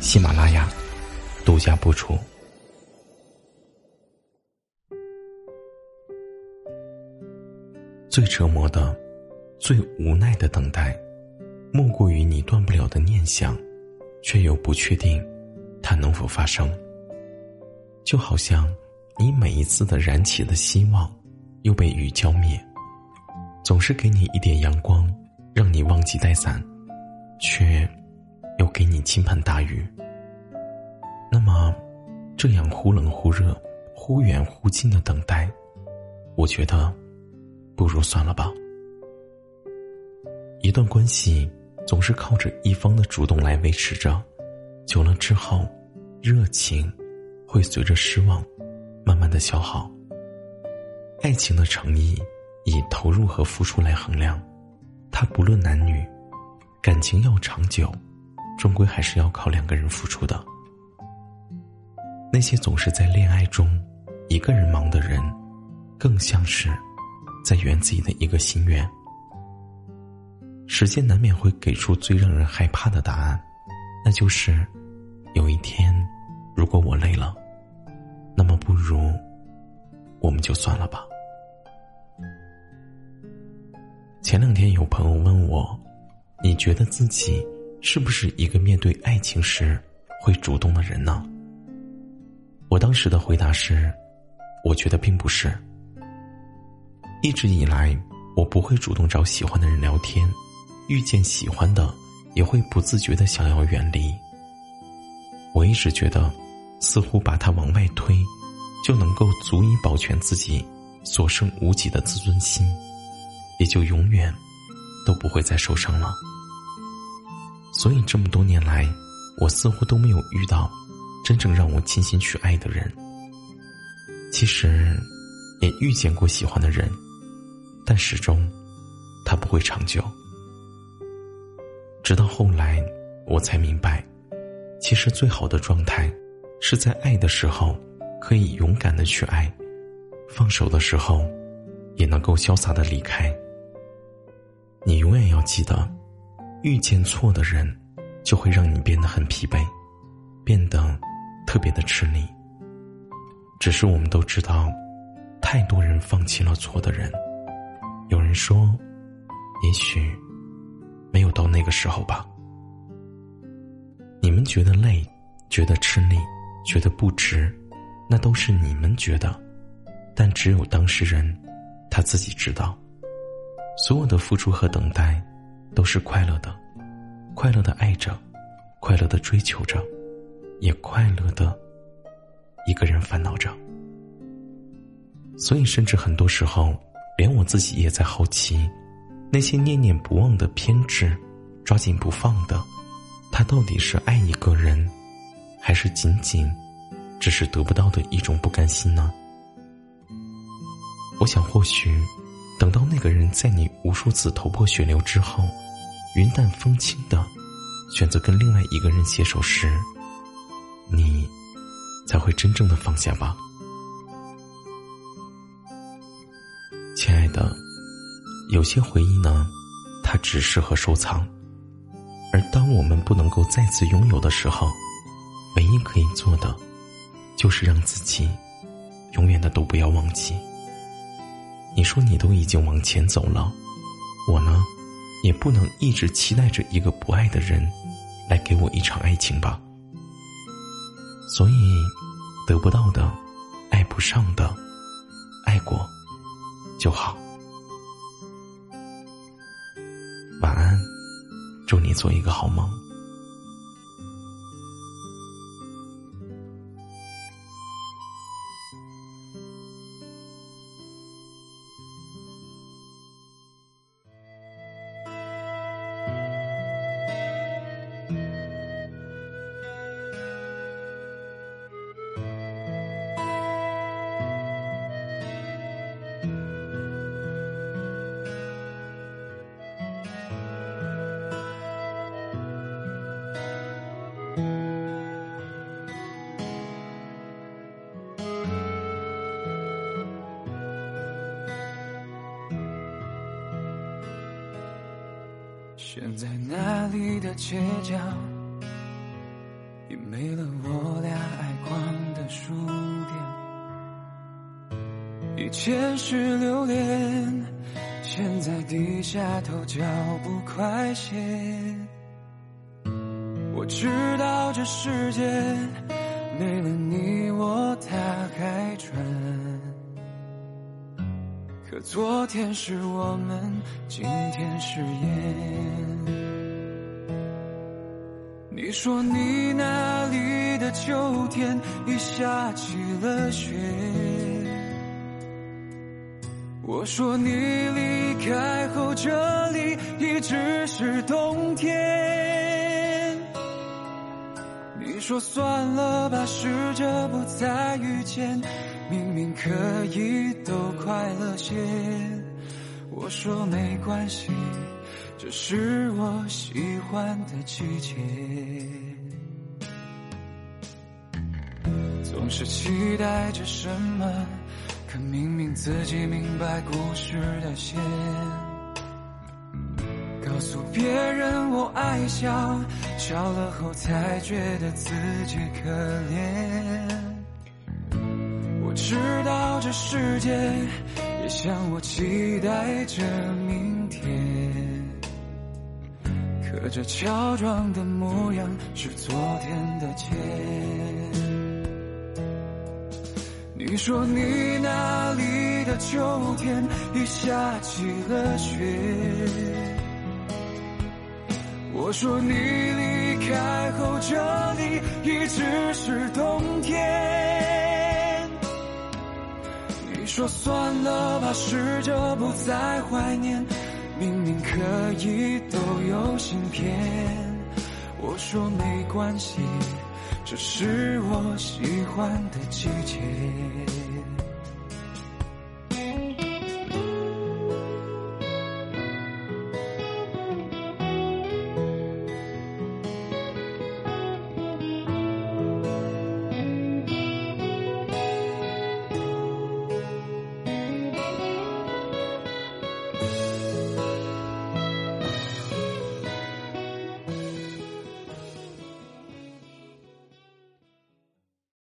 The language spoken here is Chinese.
喜马拉雅独家播出。最折磨的、最无奈的等待，莫过于你断不了的念想，却又不确定它能否发生。就好像你每一次的燃起的希望，又被雨浇灭。总是给你一点阳光，让你忘记带伞，却倾盆大雨。那么，这样忽冷忽热、忽远忽近的等待，我觉得。不如算了吧。一段关系总是靠着一方的主动来维持着，久了之后，热情会随着失望慢慢的消耗。爱情的诚意以投入和付出来衡量，它不论男女，感情要长久，终归还是要靠两个人付出的。那些总是在恋爱中一个人忙的人，更像是。在圆自己的一个心愿。时间难免会给出最让人害怕的答案，那就是，有一天，如果我累了，那么不如，我们就算了吧。前两天有朋友问我，你觉得自己是不是一个面对爱情时会主动的人呢？我当时的回答是，我觉得并不是。一直以来，我不会主动找喜欢的人聊天，遇见喜欢的，也会不自觉的想要远离。我一直觉得，似乎把他往外推，就能够足以保全自己所剩无几的自尊心，也就永远都不会再受伤了。所以这么多年来，我似乎都没有遇到真正让我倾心去爱的人。其实，也遇见过喜欢的人。但始终，他不会长久。直到后来，我才明白，其实最好的状态，是在爱的时候可以勇敢的去爱，放手的时候，也能够潇洒的离开。你永远要记得，遇见错的人，就会让你变得很疲惫，变得特别的吃力。只是我们都知道，太多人放弃了错的人。有人说，也许没有到那个时候吧。你们觉得累，觉得吃力，觉得不值，那都是你们觉得，但只有当事人他自己知道。所有的付出和等待都是快乐的，快乐的爱着，快乐的追求着，也快乐的一个人烦恼着。所以，甚至很多时候。连我自己也在好奇，那些念念不忘的偏执，抓紧不放的，他到底是爱一个人，还是仅仅只是得不到的一种不甘心呢？我想，或许等到那个人在你无数次头破血流之后，云淡风轻的选择跟另外一个人携手时，你才会真正的放下吧。亲爱的，有些回忆呢，它只适合收藏。而当我们不能够再次拥有的时候，唯一可以做的，就是让自己永远的都不要忘记。你说你都已经往前走了，我呢，也不能一直期待着一个不爱的人来给我一场爱情吧。所以，得不到的，爱不上的，爱过。就好。晚安，祝你做一个好梦。现在那里的街角，已没了我俩爱逛的书店。以前是留恋，现在低下头，脚步快些。我知道这世界昨天是我们，今天是烟。你说你那里的秋天已下起了雪，我说你离开后这里一直是冬天。你说算了吧，试着不再遇见。明明可以都快乐些，我说没关系，这是我喜欢的季节。总是期待着什么，可明明自己明白故事的线。告诉别人我爱笑，笑了后才觉得自己可怜。这世界也像我期待着明天，可这乔装的模样是昨天的钱。你说你那里的秋天已下起了雪，我说你离开后这里一直是冬天。说算了吧，试着不再怀念。明明可以都有芯片。我说没关系，这是我喜欢的季节。